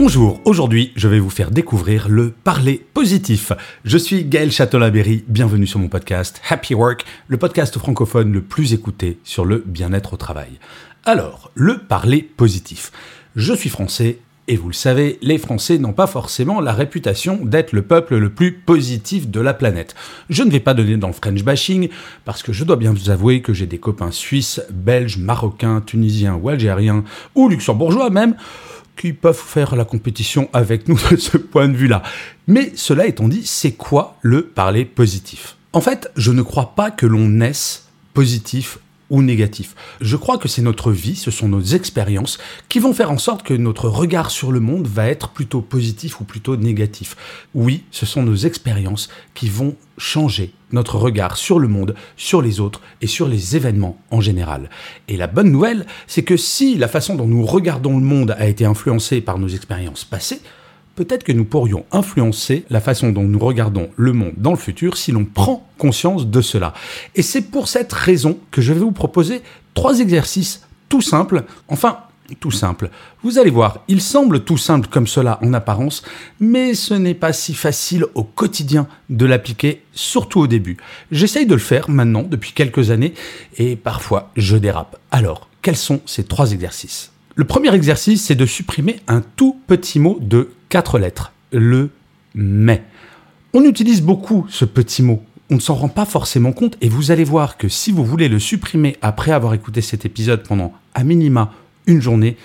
Bonjour, aujourd'hui je vais vous faire découvrir le parler positif. Je suis Gaël Châtelain-Berry, bienvenue sur mon podcast Happy Work, le podcast francophone le plus écouté sur le bien-être au travail. Alors, le parler positif. Je suis français et vous le savez, les Français n'ont pas forcément la réputation d'être le peuple le plus positif de la planète. Je ne vais pas donner dans le French bashing, parce que je dois bien vous avouer que j'ai des copains suisses, belges, marocains, tunisiens ou algériens, ou luxembourgeois même, qui peuvent faire la compétition avec nous de ce point de vue-là. Mais cela étant dit, c'est quoi le parler positif? En fait, je ne crois pas que l'on naisse positif ou négatif. Je crois que c'est notre vie, ce sont nos expériences qui vont faire en sorte que notre regard sur le monde va être plutôt positif ou plutôt négatif. Oui, ce sont nos expériences qui vont changer notre regard sur le monde, sur les autres et sur les événements en général. Et la bonne nouvelle, c'est que si la façon dont nous regardons le monde a été influencée par nos expériences passées, peut-être que nous pourrions influencer la façon dont nous regardons le monde dans le futur si l'on prend conscience de cela. Et c'est pour cette raison que je vais vous proposer trois exercices tout simples, enfin tout simples. Vous allez voir, il semble tout simple comme cela en apparence, mais ce n'est pas si facile au quotidien de l'appliquer, surtout au début. J'essaye de le faire maintenant depuis quelques années et parfois je dérape. Alors, quels sont ces trois exercices? Le premier exercice, c'est de supprimer un tout petit mot de quatre lettres, le mais. On utilise beaucoup ce petit mot. On ne s'en rend pas forcément compte et vous allez voir que si vous voulez le supprimer après avoir écouté cet épisode pendant à minima une journée,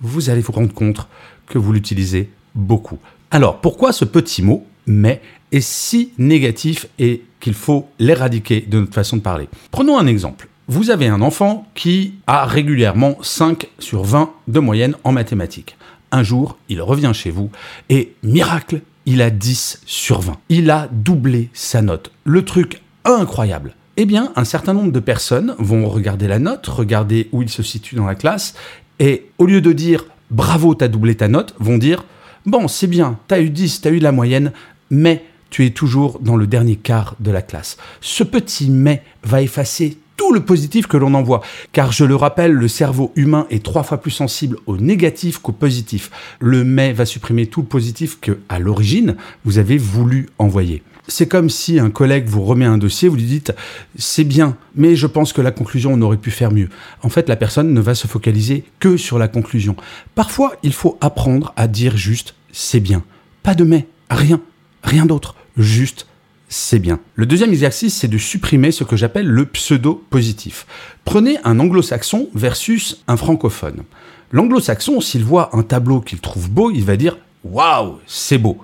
vous allez vous rendre compte que vous l'utilisez beaucoup. Alors pourquoi ce petit mot mais est si négatif et qu'il faut l'éradiquer de notre façon de parler? Prenons un exemple. Vous avez un enfant qui a régulièrement 5 sur 20 de moyenne en mathématiques. Un jour, il revient chez vous et, miracle, il a 10 sur 20. Il a doublé sa note. Le truc incroyable. Eh bien, un certain nombre de personnes vont regarder la note, regarder où il se situe dans la classe, et au lieu de dire bravo, t'as doublé ta note, vont dire bon, c'est bien, t'as eu 10, t'as eu la moyenne, mais tu es toujours dans le dernier quart de la classe. Ce petit mais va effacer tout le positif que l'on envoie. Car je le rappelle, le cerveau humain est trois fois plus sensible au négatif qu'au positif. Le mais va supprimer tout le positif que, à l'origine, vous avez voulu envoyer. C'est comme si un collègue vous remet un dossier, vous lui dites c'est bien, mais je pense que la conclusion on aurait pu faire mieux. En fait, la personne ne va se focaliser que sur la conclusion. Parfois, il faut apprendre à dire juste c'est bien. Pas de mais, rien, rien d'autre, juste c'est bien. Le deuxième exercice, c'est de supprimer ce que j'appelle le pseudo-positif. Prenez un anglo-saxon versus un francophone. L'anglo-saxon, s'il voit un tableau qu'il trouve beau, il va dire Waouh, c'est beau.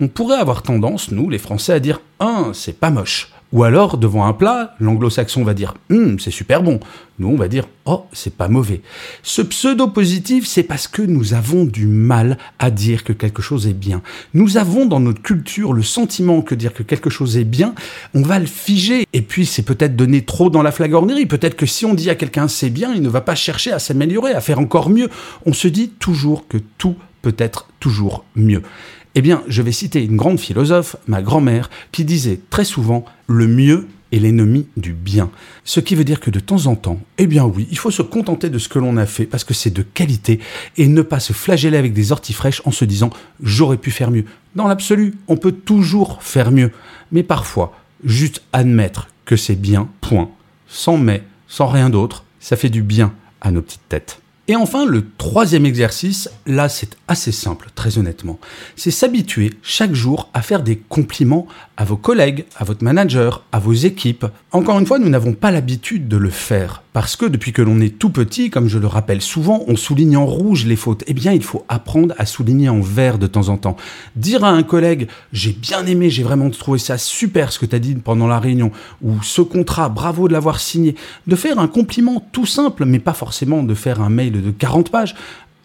On pourrait avoir tendance, nous, les Français, à dire Ah, c'est pas moche. Ou alors, devant un plat, l'anglo-saxon va dire hum, c'est super bon. Nous, on va dire oh, c'est pas mauvais. Ce pseudo-positif, c'est parce que nous avons du mal à dire que quelque chose est bien. Nous avons dans notre culture le sentiment que dire que quelque chose est bien, on va le figer. Et puis, c'est peut-être donné trop dans la flagornerie. Peut-être que si on dit à quelqu'un c'est bien, il ne va pas chercher à s'améliorer, à faire encore mieux. On se dit toujours que tout peut être toujours mieux. Eh bien, je vais citer une grande philosophe, ma grand-mère, qui disait très souvent le mieux est l'ennemi du bien. Ce qui veut dire que de temps en temps, eh bien oui, il faut se contenter de ce que l'on a fait parce que c'est de qualité et ne pas se flageller avec des orties fraîches en se disant j'aurais pu faire mieux. Dans l'absolu, on peut toujours faire mieux, mais parfois, juste admettre que c'est bien, point, sans mais, sans rien d'autre, ça fait du bien à nos petites têtes. Et enfin, le troisième exercice, là c'est assez simple, très honnêtement, c'est s'habituer chaque jour à faire des compliments à vos collègues, à votre manager, à vos équipes. Encore une fois, nous n'avons pas l'habitude de le faire Parce que depuis que l'on est tout petit, comme je le rappelle souvent, on souligne en rouge les fautes. Eh bien, il faut apprendre à souligner en vert de temps en temps. Dire à un collègue, j'ai bien aimé, j'ai vraiment trouvé ça super ce que tu as dit pendant la réunion, ou ce contrat, bravo de l'avoir signé. De faire un compliment tout simple, mais pas forcément de faire un mail de 40 pages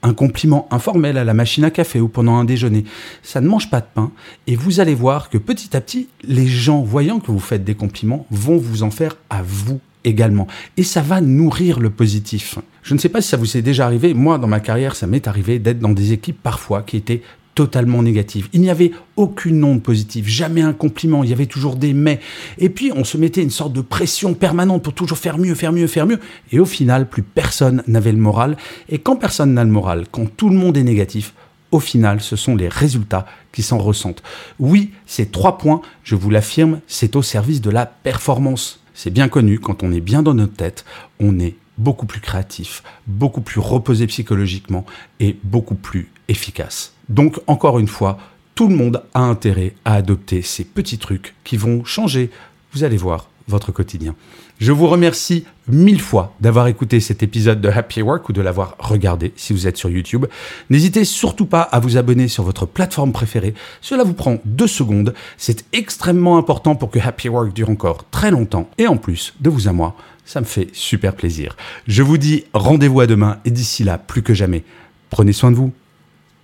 un compliment informel à la machine à café ou pendant un déjeuner. Ça ne mange pas de pain et vous allez voir que petit à petit, les gens voyant que vous faites des compliments vont vous en faire à vous également. Et ça va nourrir le positif. Je ne sais pas si ça vous est déjà arrivé, moi dans ma carrière ça m'est arrivé d'être dans des équipes parfois qui étaient totalement négative. Il n'y avait aucune onde positive, jamais un compliment, il y avait toujours des mais. Et puis on se mettait une sorte de pression permanente pour toujours faire mieux, faire mieux, faire mieux. Et au final, plus personne n'avait le moral. Et quand personne n'a le moral, quand tout le monde est négatif, au final, ce sont les résultats qui s'en ressentent. Oui, ces trois points, je vous l'affirme, c'est au service de la performance. C'est bien connu, quand on est bien dans notre tête, on est beaucoup plus créatif, beaucoup plus reposé psychologiquement et beaucoup plus efficace. Donc encore une fois, tout le monde a intérêt à adopter ces petits trucs qui vont changer, vous allez voir, votre quotidien. Je vous remercie mille fois d'avoir écouté cet épisode de Happy Work ou de l'avoir regardé si vous êtes sur YouTube. N'hésitez surtout pas à vous abonner sur votre plateforme préférée. Cela vous prend deux secondes. C'est extrêmement important pour que Happy Work dure encore très longtemps. Et en plus, de vous à moi, ça me fait super plaisir. Je vous dis rendez-vous à demain et d'ici là, plus que jamais, prenez soin de vous.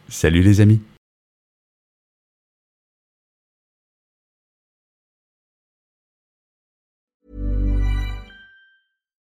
Salut les amis.